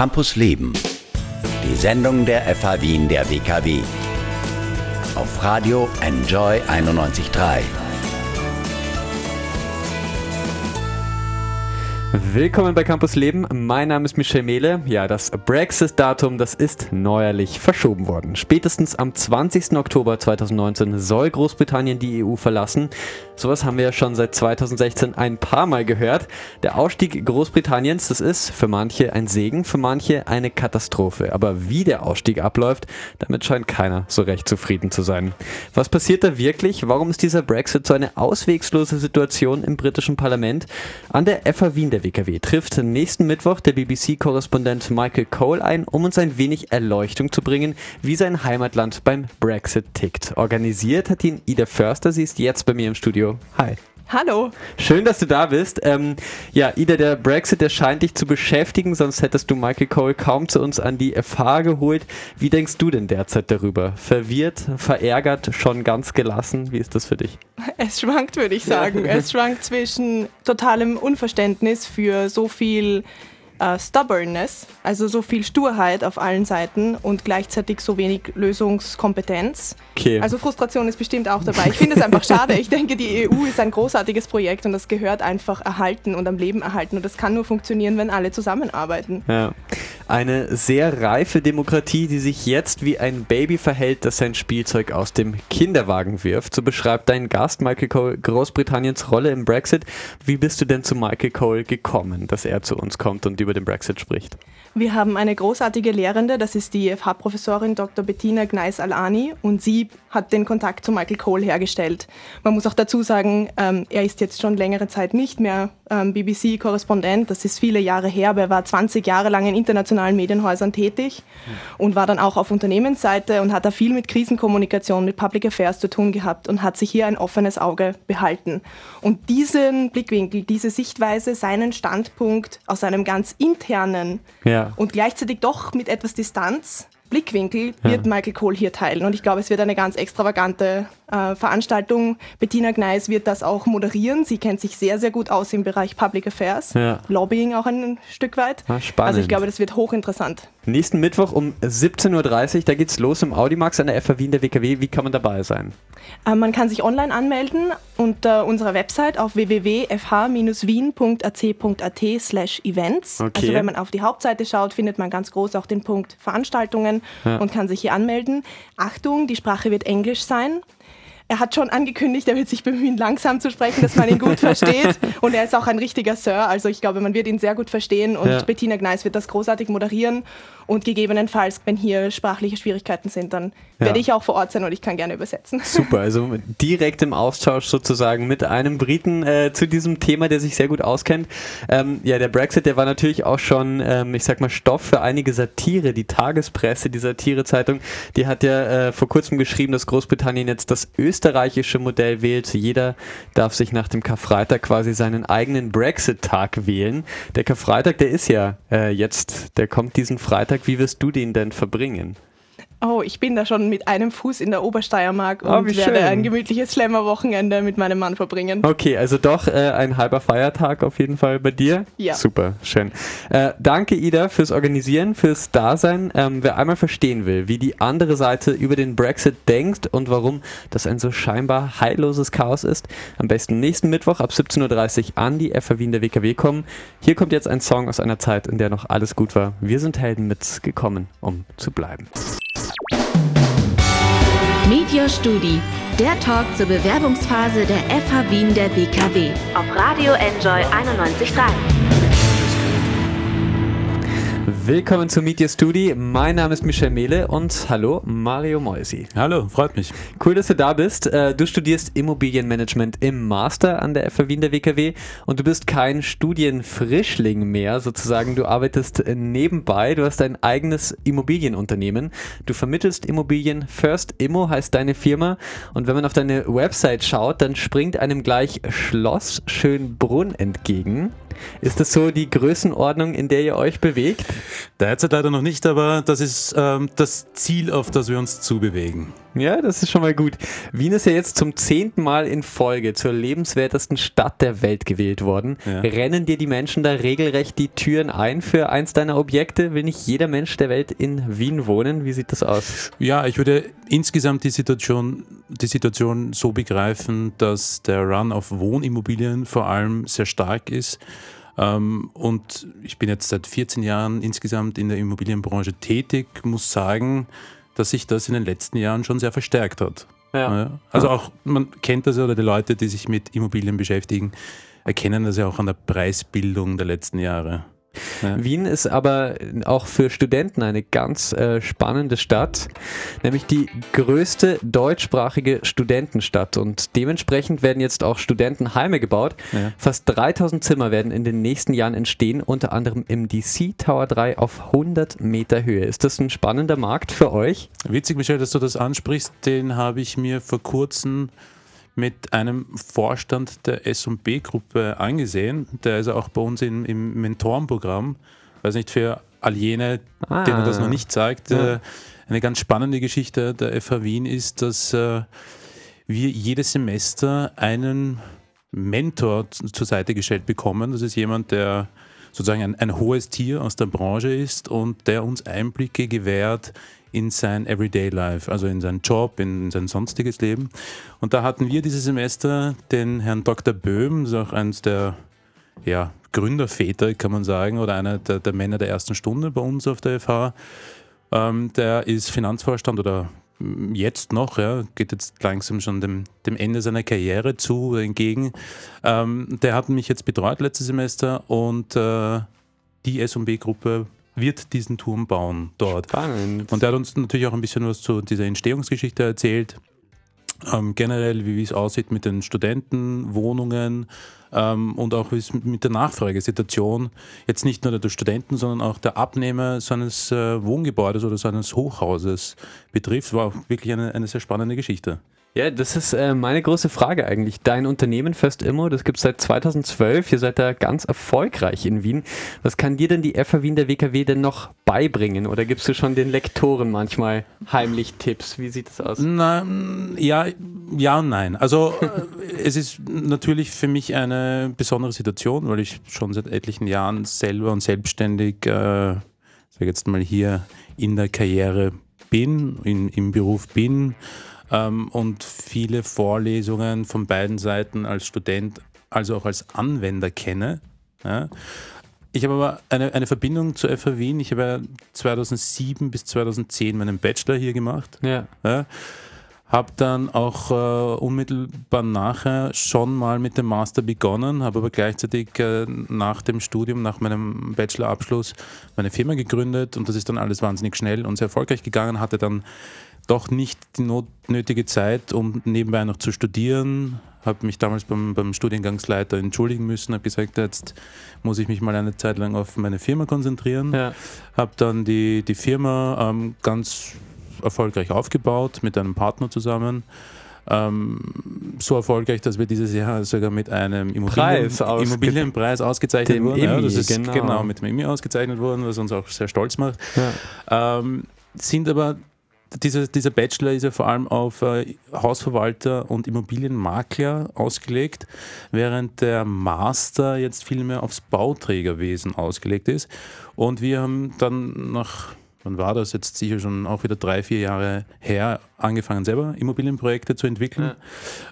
Campus Leben. Die Sendung der FH Wien der WKW. Auf Radio Enjoy 91.3. Willkommen bei Campus Leben. Mein Name ist Michel Mehle. Ja, das Brexit-Datum, das ist neuerlich verschoben worden. Spätestens am 20. Oktober 2019 soll Großbritannien die EU verlassen. Sowas haben wir ja schon seit 2016 ein paar Mal gehört. Der Ausstieg Großbritanniens, das ist für manche ein Segen, für manche eine Katastrophe. Aber wie der Ausstieg abläuft, damit scheint keiner so recht zufrieden zu sein. Was passiert da wirklich? Warum ist dieser Brexit so eine auswegslose Situation im britischen Parlament? An der FA Wien der der WKW trifft nächsten Mittwoch der BBC-Korrespondent Michael Cole ein, um uns ein wenig Erleuchtung zu bringen, wie sein Heimatland beim Brexit tickt. Organisiert hat ihn Ida Förster, sie ist jetzt bei mir im Studio. Hi. Hallo. Schön, dass du da bist. Ähm, ja, Ida, der Brexit, der scheint dich zu beschäftigen, sonst hättest du Michael Cole kaum zu uns an die FH geholt. Wie denkst du denn derzeit darüber? Verwirrt, verärgert, schon ganz gelassen? Wie ist das für dich? Es schwankt, würde ich sagen. es schwankt zwischen totalem Unverständnis für so viel äh, Stubbornness, also so viel Sturheit auf allen Seiten und gleichzeitig so wenig Lösungskompetenz. Okay. Also Frustration ist bestimmt auch dabei. Ich finde es einfach schade. Ich denke, die EU ist ein großartiges Projekt und das gehört einfach erhalten und am Leben erhalten und das kann nur funktionieren, wenn alle zusammenarbeiten. Ja. Eine sehr reife Demokratie, die sich jetzt wie ein Baby verhält, das sein Spielzeug aus dem Kinderwagen wirft. So beschreibt dein Gast Michael Cole Großbritanniens Rolle im Brexit. Wie bist du denn zu Michael Cole gekommen, dass er zu uns kommt und über den Brexit spricht? Wir haben eine großartige Lehrende, das ist die FH-Professorin Dr. Bettina Gneis-Alani und sie hat den Kontakt zu Michael Cole hergestellt. Man muss auch dazu sagen, ähm, er ist jetzt schon längere Zeit nicht mehr ähm, BBC-Korrespondent, das ist viele Jahre her, aber er war 20 Jahre lang in internationalen Medienhäusern tätig und war dann auch auf Unternehmensseite und hat da viel mit Krisenkommunikation, mit Public Affairs zu tun gehabt und hat sich hier ein offenes Auge behalten. Und diesen Blickwinkel, diese Sichtweise, seinen Standpunkt aus einem ganz internen ja. Und gleichzeitig doch mit etwas Distanz Blickwinkel wird ja. Michael Kohl hier teilen. Und ich glaube, es wird eine ganz extravagante äh, Veranstaltung. Bettina Gneis wird das auch moderieren. Sie kennt sich sehr, sehr gut aus im Bereich Public Affairs, ja. Lobbying auch ein Stück weit. Ah, spannend. Also ich glaube, das wird hochinteressant. Nächsten Mittwoch um 17.30 Uhr, da geht es los im Audimax an der FA Wien der WKW. Wie kann man dabei sein? Äh, man kann sich online anmelden unter unserer Website auf www.fh-wien.ac.at slash events. Okay. Also wenn man auf die Hauptseite schaut, findet man ganz groß auch den Punkt Veranstaltungen ja. und kann sich hier anmelden. Achtung, die Sprache wird Englisch sein er hat schon angekündigt, er wird sich bemühen, langsam zu sprechen, dass man ihn gut versteht. Und er ist auch ein richtiger Sir. Also ich glaube, man wird ihn sehr gut verstehen. Und ja. Bettina Gneis wird das großartig moderieren. Und gegebenenfalls, wenn hier sprachliche Schwierigkeiten sind, dann ja. werde ich auch vor Ort sein und ich kann gerne übersetzen. Super, also direkt im Austausch sozusagen mit einem Briten äh, zu diesem Thema, der sich sehr gut auskennt. Ähm, ja, der Brexit, der war natürlich auch schon, ähm, ich sag mal, Stoff für einige Satire. Die Tagespresse, die Satirezeitung, die hat ja äh, vor kurzem geschrieben, dass Großbritannien jetzt das österreichische Modell wählt. Jeder darf sich nach dem Karfreitag quasi seinen eigenen Brexit-Tag wählen. Der Karfreitag, der ist ja äh, jetzt, der kommt diesen Freitag Freitag, wie wirst du den denn verbringen? Oh, ich bin da schon mit einem Fuß in der Obersteiermark oh, und werde ein gemütliches Schlemmerwochenende mit meinem Mann verbringen. Okay, also doch äh, ein halber Feiertag auf jeden Fall bei dir. Ja. Super, schön. Äh, danke, Ida, fürs Organisieren, fürs Dasein. Ähm, wer einmal verstehen will, wie die andere Seite über den Brexit denkt und warum das ein so scheinbar heilloses Chaos ist, am besten nächsten Mittwoch ab 17.30 Uhr an die FA Wien der WKW kommen. Hier kommt jetzt ein Song aus einer Zeit, in der noch alles gut war. Wir sind Helden mitgekommen, um zu bleiben. Media Studi, der Talk zur Bewerbungsphase der FH Wien der WKW auf Radio Enjoy 91.3. Willkommen zu Meet Your Studi. Mein Name ist Michel Mehle und hallo Mario Moisi. Hallo, freut mich. Cool, dass du da bist. Äh, du studierst Immobilienmanagement im Master an der FH Wien der WKW und du bist kein Studienfrischling mehr sozusagen. Du arbeitest nebenbei. Du hast dein eigenes Immobilienunternehmen. Du vermittelst Immobilien. First Immo heißt deine Firma und wenn man auf deine Website schaut, dann springt einem gleich Schloss Schönbrunn entgegen. Ist das so die Größenordnung, in der ihr euch bewegt? Derzeit leider noch nicht, aber das ist ähm, das Ziel, auf das wir uns zubewegen. Ja, das ist schon mal gut. Wien ist ja jetzt zum zehnten Mal in Folge zur lebenswertesten Stadt der Welt gewählt worden. Ja. Rennen dir die Menschen da regelrecht die Türen ein für eins deiner Objekte? Will nicht jeder Mensch der Welt in Wien wohnen? Wie sieht das aus? Ja, ich würde insgesamt die Situation, die Situation so begreifen, dass der Run auf Wohnimmobilien vor allem sehr stark ist. Ähm, und ich bin jetzt seit 14 Jahren insgesamt in der Immobilienbranche tätig, muss sagen, dass sich das in den letzten Jahren schon sehr verstärkt hat. Ja. Also auch, man kennt das ja, oder die Leute, die sich mit Immobilien beschäftigen, erkennen das ja auch an der Preisbildung der letzten Jahre. Ja. Wien ist aber auch für Studenten eine ganz äh, spannende Stadt, nämlich die größte deutschsprachige Studentenstadt. Und dementsprechend werden jetzt auch Studentenheime gebaut. Ja. Fast 3000 Zimmer werden in den nächsten Jahren entstehen, unter anderem im DC Tower 3 auf 100 Meter Höhe. Ist das ein spannender Markt für euch? Witzig, Michel, dass du das ansprichst. Den habe ich mir vor kurzem mit einem Vorstand der S&B-Gruppe angesehen. Der ist auch bei uns in, im Mentorenprogramm. Weiß nicht, für all jene, ah. denen das noch nicht sagt, ja. äh, eine ganz spannende Geschichte der FH Wien ist, dass äh, wir jedes Semester einen Mentor zur Seite gestellt bekommen. Das ist jemand, der sozusagen ein, ein hohes Tier aus der Branche ist und der uns Einblicke gewährt in sein Everyday Life, also in seinen Job, in sein sonstiges Leben. Und da hatten wir dieses Semester den Herrn Dr. Böhm, das ist auch eines der ja, Gründerväter, kann man sagen, oder einer der, der, Männer der ersten Stunde bei uns auf der FH. Ähm, der ist Finanzvorstand oder jetzt noch, ja, geht jetzt langsam schon dem, dem Ende seiner Karriere zu entgegen. Ähm, der hat mich jetzt betreut letztes Semester und äh, die S&B-Gruppe wird diesen Turm bauen dort. Spannend. Und er hat uns natürlich auch ein bisschen was zu dieser Entstehungsgeschichte erzählt. Ähm, generell, wie, es aussieht mit den Studentenwohnungen ähm, und auch wie es mit der Nachfragesituation jetzt nicht nur der Studenten, sondern auch der Abnehmer seines äh, Wohngebäudes oder seines Hochhauses betrifft. War auch wirklich eine, eine sehr spannende Geschichte. Ja, das ist äh, meine große Frage eigentlich. Dein Unternehmen First Immo, das gibt es seit 2012. Ihr seid da ganz erfolgreich in Wien. Was kann dir denn die FA Wien der WKW denn noch beibringen? Oder gibst du schon den Lektoren manchmal heimlich Tipps? Wie sieht das aus? Na, ja, ja und nein. Also äh, es ist natürlich für mich eine besondere Situation, weil ich schon seit etlichen Jahren selber und selbstständig, äh, sage jetzt mal hier in der Karriere bin, in, im Beruf bin ähm, und viele Vorlesungen von beiden Seiten als Student, also auch als Anwender kenne. Ja. Ich habe aber eine, eine Verbindung zur FH Wien. Ich habe ja 2007 bis 2010 meinen Bachelor hier gemacht. Ja. ja. Habe dann auch äh, unmittelbar nachher schon mal mit dem Master begonnen, habe aber gleichzeitig äh, nach dem Studium, nach meinem Bachelorabschluss meine Firma gegründet und das ist dann alles wahnsinnig schnell und sehr erfolgreich gegangen. Hatte dann doch nicht die nötige Zeit, um nebenbei noch zu studieren. Habe mich damals beim, beim Studiengangsleiter entschuldigen müssen, habe gesagt, jetzt muss ich mich mal eine Zeit lang auf meine Firma konzentrieren. Ja. Habe dann die, die Firma ähm, ganz erfolgreich aufgebaut mit einem Partner zusammen. Ähm, so erfolgreich, dass wir dieses Jahr sogar mit einem Immobilien, Preis Immobilienpreis ausgezeichnet wurden. Ja, das ist genau. genau. mit dem Emmy ausgezeichnet worden, was uns auch sehr stolz macht. Ja. Ähm, sind aber dieser, dieser Bachelor ist ja vor allem auf äh, Hausverwalter und Immobilienmakler ausgelegt, während der Master jetzt vielmehr aufs Bauträgerwesen ausgelegt ist. Und wir haben dann nach, wann war das jetzt sicher schon auch wieder drei, vier Jahre her, angefangen selber Immobilienprojekte zu entwickeln.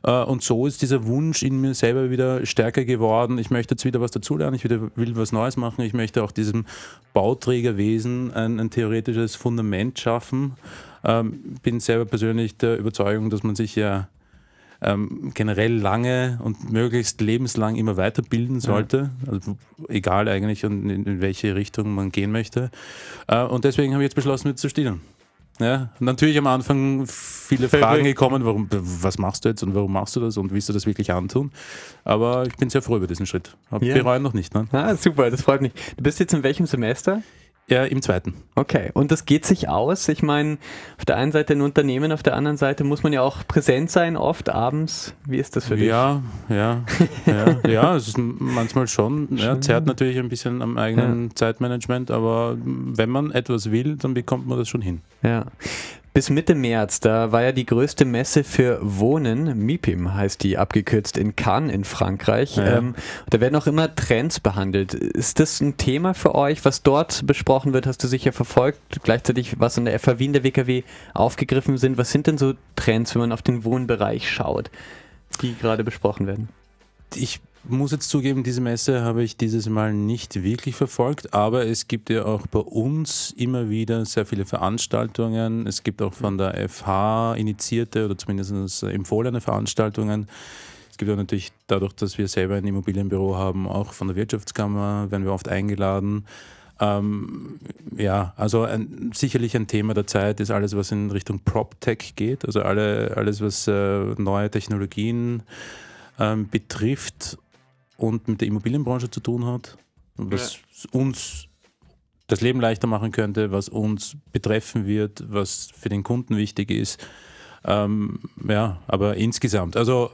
Ja. Äh, und so ist dieser Wunsch in mir selber wieder stärker geworden. Ich möchte jetzt wieder was dazulernen, ich will was Neues machen, ich möchte auch diesem Bauträgerwesen ein, ein theoretisches Fundament schaffen ähm, bin selber persönlich der Überzeugung, dass man sich ja ähm, generell lange und möglichst lebenslang immer weiterbilden sollte. Ja. Also egal eigentlich, in, in, welche Richtung man gehen möchte. Äh, und deswegen habe ich jetzt beschlossen, mit zu studieren. Ja, natürlich am Anfang viele Fragen gekommen, warum, was machst du jetzt und warum machst du das und willst du das wirklich antun? Aber ich bin sehr froh über diesen Schritt. Hab ja. bereuen noch nicht. Ne? Ah, super, das freut mich. Du bist jetzt in welchem Semester? Ja, im zweiten. Okay, und das geht sich aus. Ich meine, auf der einen Seite ein Unternehmen, auf der anderen Seite muss man ja auch präsent sein, oft abends. Wie ist das für dich? Ja, ja, ja, ja, es ist manchmal schon. Ja, zerrt natürlich ein bisschen am eigenen ja. Zeitmanagement, aber wenn man etwas will, dann bekommt man das schon hin. Ja. Bis Mitte März, da war ja die größte Messe für Wohnen, MIPIM heißt die abgekürzt, in Cannes in Frankreich. Ja. Ähm, da werden auch immer Trends behandelt. Ist das ein Thema für euch, was dort besprochen wird? Hast du sicher verfolgt? Gleichzeitig, was in der FH Wien der WKW aufgegriffen sind. Was sind denn so Trends, wenn man auf den Wohnbereich schaut, die gerade besprochen werden? Ich muss jetzt zugeben, diese Messe habe ich dieses Mal nicht wirklich verfolgt, aber es gibt ja auch bei uns immer wieder sehr viele Veranstaltungen. Es gibt auch von der FH initiierte oder zumindest empfohlene Veranstaltungen. Es gibt auch natürlich dadurch, dass wir selber ein Immobilienbüro haben, auch von der Wirtschaftskammer werden wir oft eingeladen. Ähm, ja, also ein, sicherlich ein Thema der Zeit ist alles, was in Richtung PropTech geht, also alle, alles, was äh, neue Technologien ähm, betrifft und mit der Immobilienbranche zu tun hat, was ja. uns das Leben leichter machen könnte, was uns betreffen wird, was für den Kunden wichtig ist. Ähm, ja, aber insgesamt, also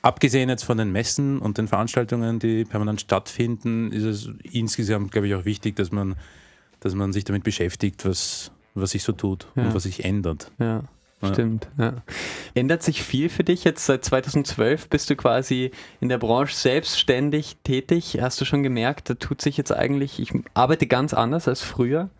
abgesehen jetzt von den Messen und den Veranstaltungen, die permanent stattfinden, ist es insgesamt, glaube ich, auch wichtig, dass man, dass man sich damit beschäftigt, was, was sich so tut ja. und was sich ändert. Ja. Stimmt, ja. Ändert sich viel für dich jetzt seit 2012? Bist du quasi in der Branche selbstständig tätig? Hast du schon gemerkt, da tut sich jetzt eigentlich, ich arbeite ganz anders als früher?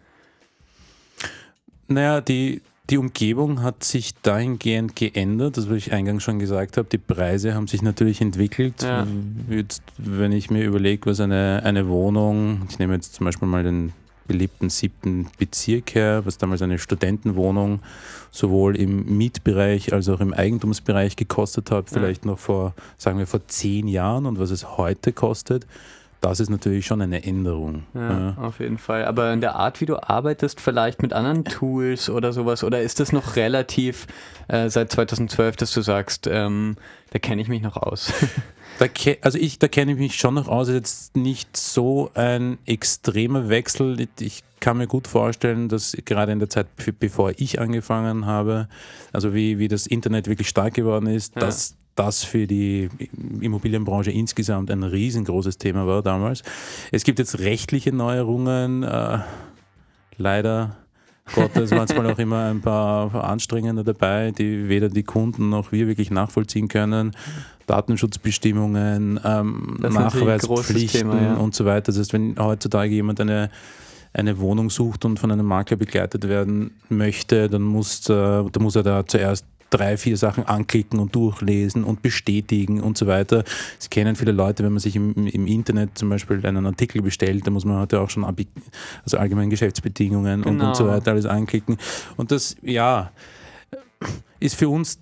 Naja, die, die Umgebung hat sich dahingehend geändert, das was ich eingangs schon gesagt habe. Die Preise haben sich natürlich entwickelt. Ja. Jetzt, wenn ich mir überlege, was eine, eine Wohnung, ich nehme jetzt zum Beispiel mal den beliebten siebten Bezirk her, was damals eine Studentenwohnung sowohl im Mietbereich als auch im Eigentumsbereich gekostet hat, vielleicht ja. noch vor, sagen wir, vor zehn Jahren und was es heute kostet. Das ist natürlich schon eine Änderung. Ja, ja, auf jeden Fall. Aber in der Art, wie du arbeitest, vielleicht mit anderen Tools oder sowas, oder ist das noch relativ äh, seit 2012, dass du sagst, ähm, da kenne ich mich noch aus? Da, also ich, da kenne ich mich schon noch aus, jetzt nicht so ein extremer Wechsel. Ich kann mir gut vorstellen, dass gerade in der Zeit, bevor ich angefangen habe, also wie, wie das Internet wirklich stark geworden ist, ja. dass das für die Immobilienbranche insgesamt ein riesengroßes Thema war damals. Es gibt jetzt rechtliche Neuerungen, äh, leider Gottes manchmal auch immer ein paar Anstrengende dabei, die weder die Kunden noch wir wirklich nachvollziehen können. Datenschutzbestimmungen, ähm, Nachweispflichten Thema, ja. und so weiter. Das heißt, wenn heutzutage jemand eine eine Wohnung sucht und von einem Makler begleitet werden möchte, dann muss, äh, dann muss er da zuerst drei, vier Sachen anklicken und durchlesen und bestätigen und so weiter. Sie kennen viele Leute, wenn man sich im, im Internet zum Beispiel einen Artikel bestellt, da muss man heute auch schon also allgemeine Geschäftsbedingungen genau. und, und so genau. weiter alles anklicken. Und das, ja, ist für uns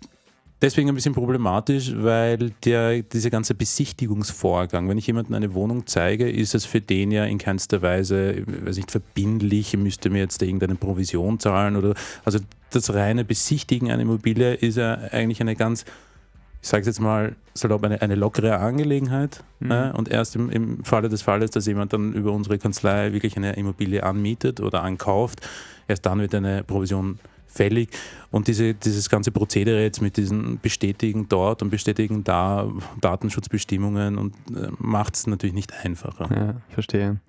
deswegen ein bisschen problematisch, weil der, dieser ganze Besichtigungsvorgang, wenn ich jemandem eine Wohnung zeige, ist es für den ja in keinster Weise, weiß nicht, verbindlich, er müsste mir jetzt irgendeine Provision zahlen oder, also das reine Besichtigen einer Immobilie ist ja eigentlich eine ganz, ich sage es jetzt mal, salopp eine, eine lockere Angelegenheit. Mhm. Äh, und erst im, im Falle des Falles, dass jemand dann über unsere Kanzlei wirklich eine Immobilie anmietet oder ankauft, erst dann wird eine Provision fällig. Und diese, dieses ganze Prozedere jetzt mit diesen Bestätigen dort und Bestätigen da, Datenschutzbestimmungen und äh, macht es natürlich nicht einfacher. Ja, verstehe.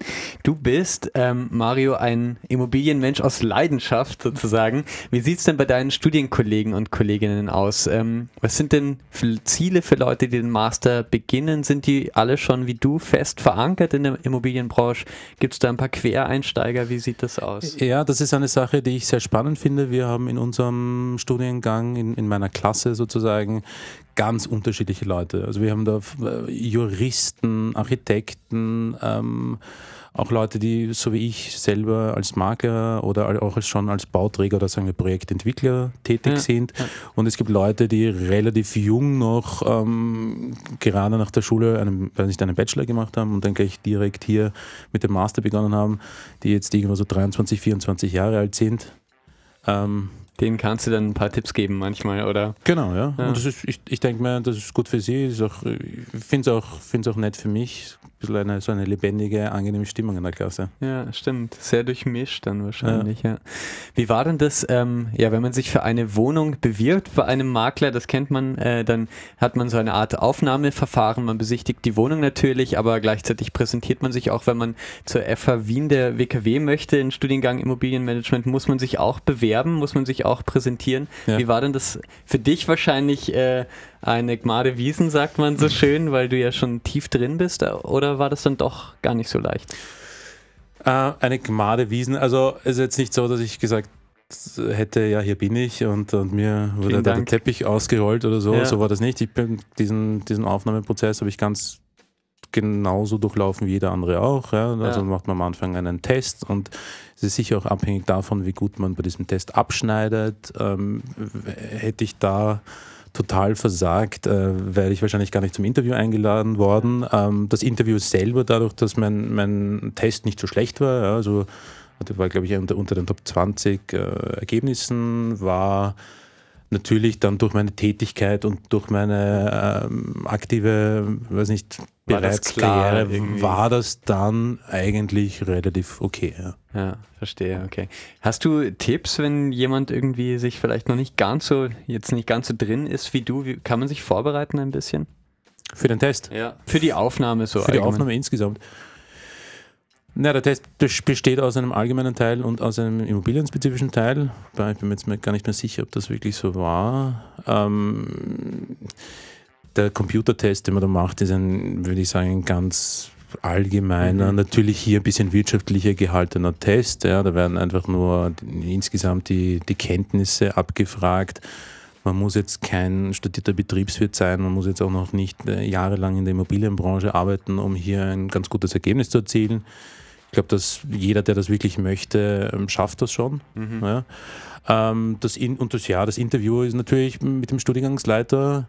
Du bist, ähm, Mario, ein Immobilienmensch aus Leidenschaft sozusagen. Wie sieht es denn bei deinen Studienkollegen und Kolleginnen aus? Ähm, was sind denn für Ziele für Leute, die den Master beginnen? Sind die alle schon wie du fest verankert in der Immobilienbranche? Gibt es da ein paar Quereinsteiger? Wie sieht das aus? Ja, das ist eine Sache, die ich sehr spannend finde. Wir haben in unserem Studiengang, in, in meiner Klasse sozusagen, ganz unterschiedliche Leute. Also wir haben da äh, Juristen, Architekten, ähm, auch Leute, die so wie ich selber als Makler oder auch schon als Bauträger oder sagen wir Projektentwickler tätig ja, sind. Ja. Und es gibt Leute, die relativ jung noch ähm, gerade nach der Schule einen, nicht, einen Bachelor gemacht haben und dann gleich direkt hier mit dem Master begonnen haben, die jetzt irgendwo so 23, 24 Jahre alt sind. Ähm, denen kannst du dann ein paar Tipps geben manchmal, oder? Genau, ja. ja. Und das ist, ich, ich denke mir, das ist gut für sie. Ist auch, ich finde es auch, auch nett für mich. Bisschen eine, so eine lebendige, angenehme Stimmung in der Klasse. Ja, stimmt. Sehr durchmischt dann wahrscheinlich, ja. ja. Wie war denn das, ähm, ja, wenn man sich für eine Wohnung bewirbt bei einem Makler, das kennt man, äh, dann hat man so eine Art Aufnahmeverfahren, man besichtigt die Wohnung natürlich, aber gleichzeitig präsentiert man sich auch, wenn man zur FH Wien der WKW möchte, in Studiengang Immobilienmanagement, muss man sich auch bewerben, muss man sich auch präsentieren. Ja. Wie war denn das für dich wahrscheinlich äh, eine Gmade Wiesen, sagt man so schön, weil du ja schon tief drin bist, oder war das dann doch gar nicht so leicht? Äh, eine Gmade Wiesen, also es ist jetzt nicht so, dass ich gesagt hätte, ja, hier bin ich und, und mir wurde da der Teppich ausgerollt oder so. Ja. So war das nicht. Ich bin diesen, diesen Aufnahmeprozess habe ich ganz genauso durchlaufen wie jeder andere auch. Ja. Also ja. macht man am Anfang einen Test und es ist sicher auch abhängig davon, wie gut man bei diesem Test abschneidet. Ähm, hätte ich da total versagt, äh, wäre ich wahrscheinlich gar nicht zum Interview eingeladen worden. Ähm, das Interview selber, dadurch, dass mein, mein Test nicht so schlecht war, ja, also war, glaube ich, unter, unter, den Top 20 äh, Ergebnissen, war natürlich dann durch meine Tätigkeit und durch meine ähm, aktive, weiß nicht, War, war das dann eigentlich relativ okay. Ja. ja, verstehe, okay. Hast du Tipps, wenn jemand irgendwie sich vielleicht noch nicht ganz so, jetzt nicht ganz so drin ist wie du, wie, kann man sich vorbereiten ein bisschen? Für den Test? Ja. Für die Aufnahme so. Für allgemein. die Aufnahme insgesamt. Na, der Test besteht aus einem allgemeinen Teil und aus einem immobilienspezifischen Teil. Ich bin mir jetzt gar nicht mehr sicher, ob das wirklich so war. Ähm, der Computertest, den man da macht, ist ein, würde ich sagen, ein ganz allgemeiner, mhm. natürlich hier ein bisschen wirtschaftlicher gehaltener Test. Ja, da werden einfach nur insgesamt die, die Kenntnisse abgefragt. Man muss jetzt kein studierter Betriebswirt sein, man muss jetzt auch noch nicht äh, jahrelang in der Immobilienbranche arbeiten, um hier ein ganz gutes Ergebnis zu erzielen glaube, dass jeder, der das wirklich möchte, ähm, schafft das schon. Mhm. Ja. Ähm, das in, und das, ja, das Interview ist natürlich mit dem Studiengangsleiter.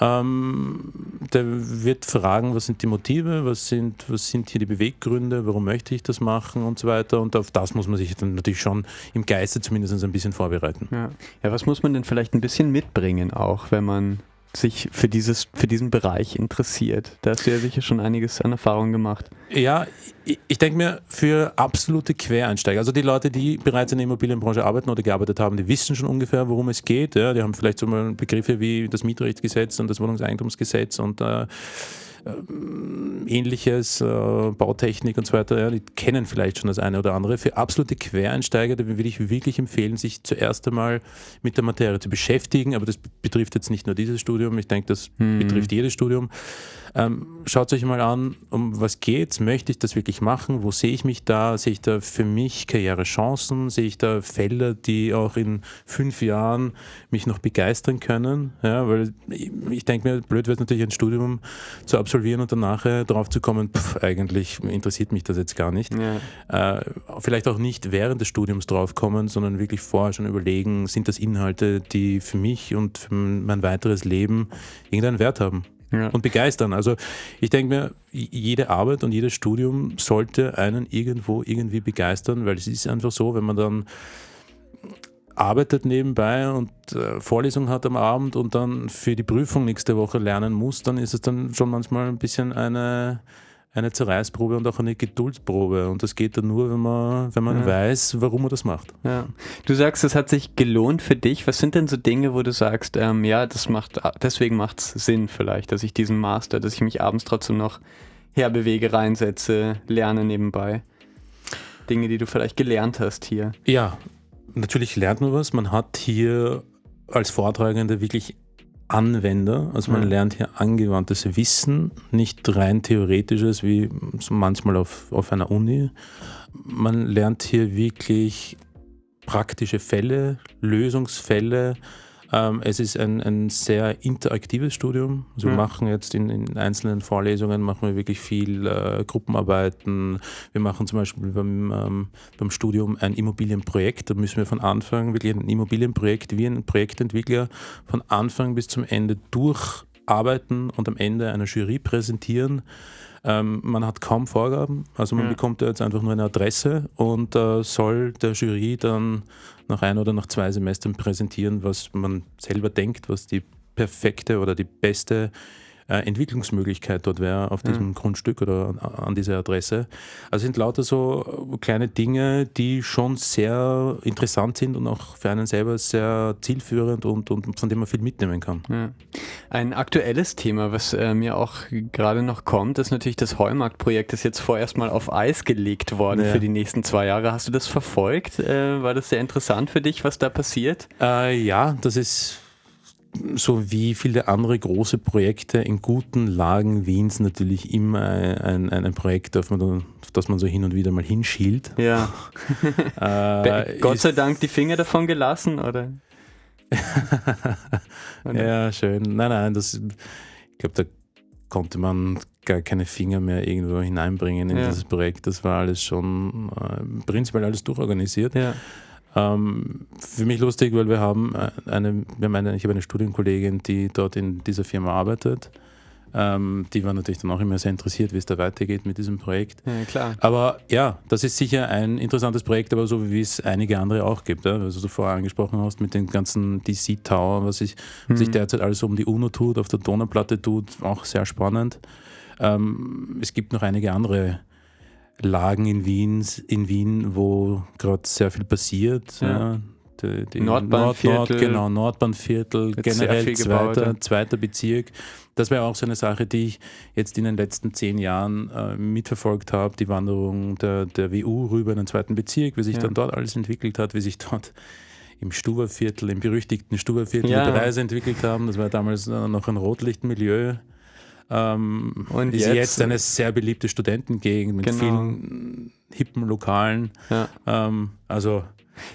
Ähm, der wird fragen, was sind die Motive, was sind, was sind hier die Beweggründe, warum möchte ich das machen und so weiter. Und auf das muss man sich dann natürlich schon im Geiste zumindest ein bisschen vorbereiten. Ja. ja, was muss man denn vielleicht ein bisschen mitbringen, auch wenn man sich für, dieses, für diesen Bereich interessiert. Da hast du ja sicher schon einiges an Erfahrung gemacht. Ja, ich, ich denke mir, für absolute Quereinsteiger, also die Leute, die bereits in der Immobilienbranche arbeiten oder gearbeitet haben, die wissen schon ungefähr, worum es geht. Ja, die haben vielleicht so mal Begriffe wie das Mietrechtsgesetz und das Wohnungseigentumsgesetz und äh, ähnliches, äh, Bautechnik und so weiter, ja, die kennen vielleicht schon das eine oder andere. Für absolute Quereinsteiger, da würde ich wirklich empfehlen, sich zuerst einmal mit der Materie zu beschäftigen, aber das betrifft jetzt nicht nur dieses Studium, ich denke, das hm. betrifft jedes Studium. Ähm, schaut euch mal an, um was geht's? Möchte ich das wirklich machen? Wo sehe ich mich da? Sehe ich da für mich Karrierechancen? Sehe ich da Felder, die auch in fünf Jahren mich noch begeistern können? Ja, weil ich, ich denke mir, blöd wird natürlich ein Studium zu absolvieren und danach drauf zu kommen, pff, eigentlich interessiert mich das jetzt gar nicht. Ja. Äh, vielleicht auch nicht während des Studiums draufkommen, sondern wirklich vorher schon überlegen, sind das Inhalte, die für mich und für mein weiteres Leben irgendeinen Wert haben ja. und begeistern. Also ich denke mir, jede Arbeit und jedes Studium sollte einen irgendwo irgendwie begeistern, weil es ist einfach so, wenn man dann arbeitet nebenbei und äh, Vorlesung hat am Abend und dann für die Prüfung nächste Woche lernen muss, dann ist es dann schon manchmal ein bisschen eine eine Zerreißprobe und auch eine Geduldsprobe. Und das geht dann nur, wenn man, wenn man ja. weiß, warum man das macht. Ja. Du sagst, es hat sich gelohnt für dich. Was sind denn so Dinge, wo du sagst, ähm, ja, das macht, deswegen macht es Sinn vielleicht, dass ich diesen Master, dass ich mich abends trotzdem noch herbewege, reinsetze, lerne nebenbei? Dinge, die du vielleicht gelernt hast hier. Ja, natürlich lernt man was. Man hat hier als Vortragender wirklich Anwender. Also man mhm. lernt hier angewandtes Wissen, nicht rein theoretisches wie manchmal auf, auf einer Uni. Man lernt hier wirklich praktische Fälle, Lösungsfälle, ähm, es ist ein, ein sehr interaktives Studium. Also mhm. wir machen jetzt in, in, einzelnen Vorlesungen machen wir wirklich viel äh, Gruppenarbeiten. Wir machen zum Beispiel beim, ähm, beim Studium ein Immobilienprojekt. Da müssen wir von Anfang wirklich ein Immobilienprojekt wie ein Projektentwickler von Anfang bis zum Ende durcharbeiten und am Ende einer Jury präsentieren. Ähm, man hat kaum Vorgaben, also man ja. bekommt jetzt einfach nur eine Adresse und äh, soll der Jury dann nach ein oder nach zwei Semestern präsentieren, was man selber denkt, was die perfekte oder die beste äh, Entwicklungsmöglichkeit dort wäre auf diesem mhm. Grundstück oder an, dieser Adresse. Also sind lauter so kleine Dinge, die schon sehr interessant sind und auch für einen selber sehr zielführend und, und von dem man viel mitnehmen kann. Ja. Ein aktuelles Thema, was äh, mir auch gerade noch kommt, ist natürlich das Heumarktprojekt, das jetzt vorerst mal auf Eis gelegt worden ja. für die nächsten zwei Jahre. Hast du das verfolgt? Äh, war das sehr interessant für dich, was da passiert? Äh, ja, das ist so wie viele andere große Projekte in guten Lagen Wiens natürlich immer ein, ein, ein Projekt, auf, man, auf, das man so hin und wieder mal hinschielt. Ja. äh, Gott sei Dank die Finger davon gelassen, oder? ja, schön. Nein, nein, das, ich glaube, da konnte man gar keine Finger mehr irgendwo hineinbringen in ja. dieses Projekt. Das war alles schon äh, prinzipiell alles durchorganisiert. Ja. Ähm, für mich lustig, weil wir haben äh, eine, wir haben eine, ich habe eine Studienkollegin, die dort in dieser Firma arbeitet. Ähm, die war natürlich dann auch immer sehr interessiert, wie es da weitergeht mit diesem Projekt. Ja, klar. Aber ja, das ist sicher ein interessantes Projekt, aber so wie es einige andere auch gibt. Ja? Was du vorher angesprochen hast mit den ganzen DC Tower, was sich mhm. derzeit alles um die UNO tut, auf der Donauplatte tut, auch sehr spannend. Ähm, es gibt noch einige andere Lagen in Wien, in Wien wo gerade sehr viel passiert. Ja. Ja. Die, die Nordbahnviertel. Nord, genau, Nordbahnviertel, generell zweiter, zweiter Bezirk. Das wäre auch so eine Sache, die ich jetzt in den letzten zehn Jahren äh, mitverfolgt habe, die Wanderung der, der WU rüber in den zweiten Bezirk, wie sich ja. dann dort alles entwickelt hat, wie sich dort im Stuberviertel, im berüchtigten Stuberviertel ja. die Preise entwickelt haben. Das war damals noch ein Rotlichtmilieu. Ähm, und ist jetzt, jetzt, eine sehr beliebte Studentengegend mit genau. vielen hippen Lokalen. Ja. Ähm, also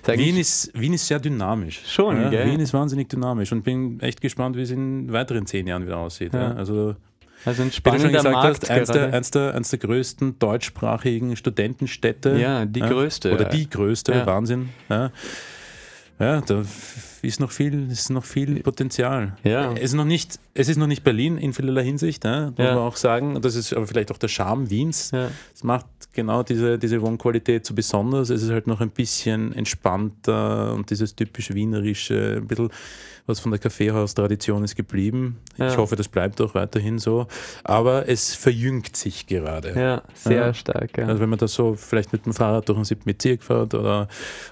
Wien ist, Wien ist sehr dynamisch. Schon, ja? Wien ist wahnsinnig dynamisch und bin echt gespannt, wie es in weiteren zehn Jahren wieder aussieht. Ja. Also also ein spannender wie du schon gesagt Markt hast, eins der, eins, der, eins der größten deutschsprachigen Studentenstädte. Ja, die größte. Oder die größte, ja. Wahnsinn. Ja. Ja, da ist noch viel, ist noch viel Potenzial. Ja. Es, ist noch nicht, es ist noch nicht Berlin in vielerlei Hinsicht, ja, muss ja. man auch sagen. Das ist aber vielleicht auch der Charme Wiens. Es ja. macht genau diese, diese Wohnqualität so besonders. Es ist halt noch ein bisschen entspannter und dieses typisch wienerische, ein bisschen was von der Kaffeehaustradition ist geblieben. Ja. Ich hoffe, das bleibt auch weiterhin so. Aber es verjüngt sich gerade. Ja, sehr ja. stark. Ja. Also wenn man da so vielleicht mit dem Fahrrad durch den siebten Bezirk fährt oder,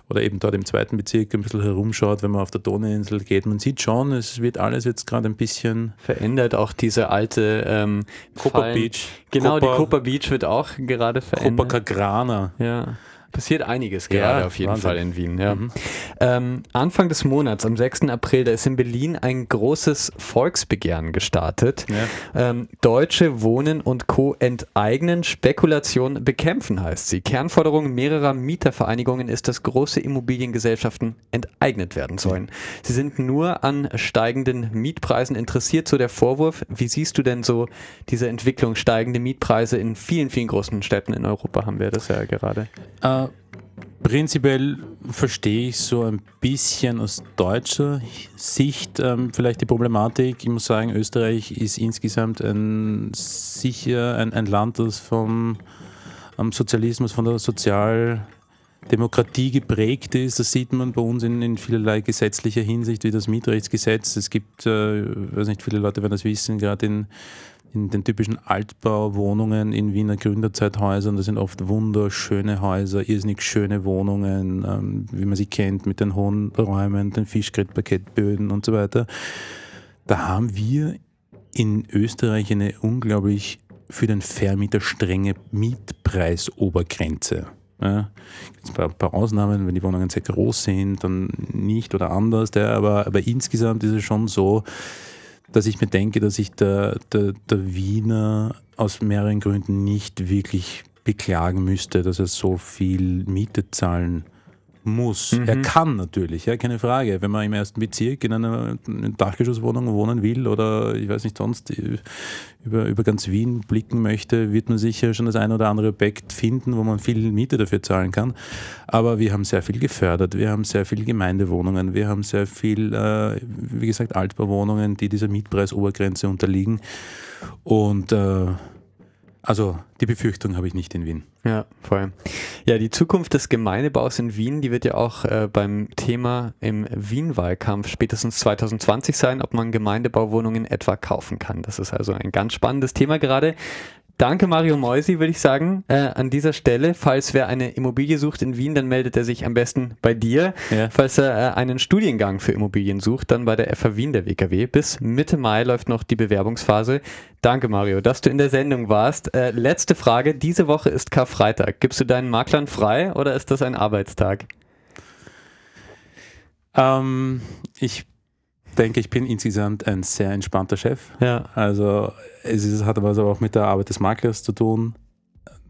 oder eben dort im zweiten Bezirk ein bisschen herumschaut, wenn man auf der Donauinsel geht, man sieht schon, es wird alles jetzt gerade ein bisschen verändert. Auch diese alte ähm, Copper Beach. Genau, Copa, die Copper Beach wird auch gerade verändert. Copacabana. Ja. Passiert einiges gerade ja, auf jeden Wahnsinn. Fall in Wien. Ja. Mhm. Ähm, Anfang des Monats, am 6. April, da ist in Berlin ein großes Volksbegehren gestartet. Ja. Ähm, Deutsche Wohnen und Co. enteignen, Spekulation bekämpfen heißt sie. Kernforderung mehrerer Mietervereinigungen ist, dass große Immobiliengesellschaften enteignet werden sollen. Sie sind nur an steigenden Mietpreisen interessiert, so der Vorwurf. Wie siehst du denn so diese Entwicklung, steigende Mietpreise in vielen, vielen großen Städten in Europa haben wir das ja gerade? Prinzipiell verstehe ich so ein bisschen aus deutscher Sicht ähm, vielleicht die Problematik. Ich muss sagen, Österreich ist insgesamt ein, sicher ein, ein Land, das vom Sozialismus, von der Sozialdemokratie geprägt ist. Das sieht man bei uns in, in vielerlei gesetzlicher Hinsicht, wie das Mietrechtsgesetz. Es gibt, äh, weiß nicht, viele Leute werden das wissen, gerade in in den typischen Altbauwohnungen in Wiener Gründerzeithäusern. Das sind oft wunderschöne Häuser, irrsinnig schöne Wohnungen, ähm, wie man sie kennt, mit den hohen Räumen, den Fischgrätparkettböden und so weiter. Da haben wir in Österreich eine unglaublich für den Vermieter strenge Mietpreisobergrenze. Ja, gibt ein paar, Ausnahmen, wenn die Wohnungen sehr groß sind, dann nicht oder anders. Der, aber, aber insgesamt ist es schon so, dass ich mir denke, dass sich der, der, der Wiener aus mehreren Gründen nicht wirklich beklagen müsste, dass er so viel Miete zahlen muss. Mhm. Er kann natürlich, ja, keine Frage. Wenn man im ersten Bezirk in einer Dachgeschosswohnung wohnen will oder ich weiß nicht sonst über, über ganz Wien blicken möchte, wird man sicher schon das ein oder andere Objekt finden, wo man viel Miete dafür zahlen kann. Aber wir haben sehr viel gefördert. Wir haben sehr viele Gemeindewohnungen. Wir haben sehr viel, äh, wie gesagt, Altbauwohnungen, die dieser Mietpreisobergrenze unterliegen. Und äh, Also die Befürchtung habe ich nicht in Wien. Ja, voll. Ja, die Zukunft des Gemeindebaus in Wien, die wird ja auch äh, beim Thema im Wien-Wahlkampf spätestens 2020 sein, ob man Gemeindebauwohnungen etwa kaufen kann. Das ist also ein ganz spannendes Thema gerade. Danke Mario Meusi, würde ich sagen, äh, an dieser Stelle. Falls wer eine Immobilie sucht in Wien, dann meldet er sich am besten bei dir. Ja. Falls er äh, einen Studiengang für Immobilien sucht, dann bei der FH Wien der WKW. Bis Mitte Mai läuft noch die Bewerbungsphase. Danke Mario, dass du in der Sendung warst. Äh, letzte Frage, diese Woche ist Karfreitag. Gibst du deinen Maklern frei oder ist das ein Arbeitstag? Ähm, ich denke, ich bin insgesamt ein sehr entspannter Chef. Ja. Also es ist, hat aber auch mit der Arbeit des Maklers zu tun.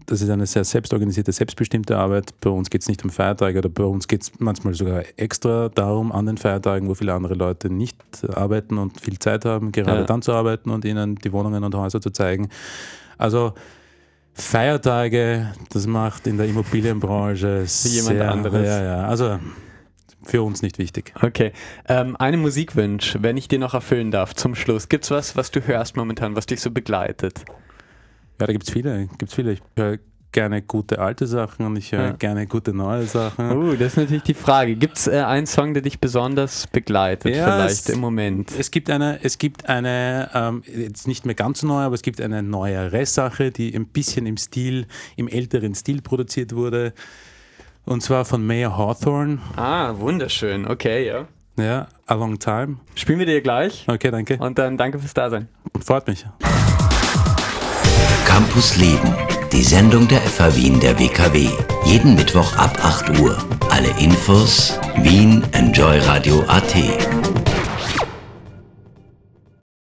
Das ist eine sehr selbstorganisierte, selbstbestimmte Arbeit. Bei uns geht es nicht um Feiertage oder bei uns geht es manchmal sogar extra darum, an den Feiertagen, wo viele andere Leute nicht arbeiten und viel Zeit haben, gerade ja. dann zu arbeiten und ihnen die Wohnungen und Häuser zu zeigen. Also Feiertage, das macht in der Immobilienbranche jemand sehr, anderes. Ja, ja. Also für uns nicht wichtig. Okay. Ähm, eine Musikwunsch, wenn ich dir noch erfüllen darf, zum Schluss. Gibt es was, was du hörst momentan, was dich so begleitet? Ja, da gibt es viele. Gibt's viele. Ich höre gerne gute alte Sachen und ich höre ja. gerne gute neue Sachen. Uh, das ist natürlich die Frage. Gibt es äh, einen Song, der dich besonders begleitet, ja, vielleicht es, im Moment? Es gibt eine, es gibt eine ähm, jetzt nicht mehr ganz so neu, aber es gibt eine neuere Sache, die ein bisschen im Stil, im älteren Stil produziert wurde. Und zwar von Mayor Hawthorne. Ah, wunderschön. Okay, ja. Ja, A Long Time. Spielen wir dir gleich. Okay, danke. Und dann danke fürs Dasein. Freut mich. Campus Leben, die Sendung der FH Wien der WKW. Jeden Mittwoch ab 8 Uhr. Alle Infos Wien Enjoy Radio AT.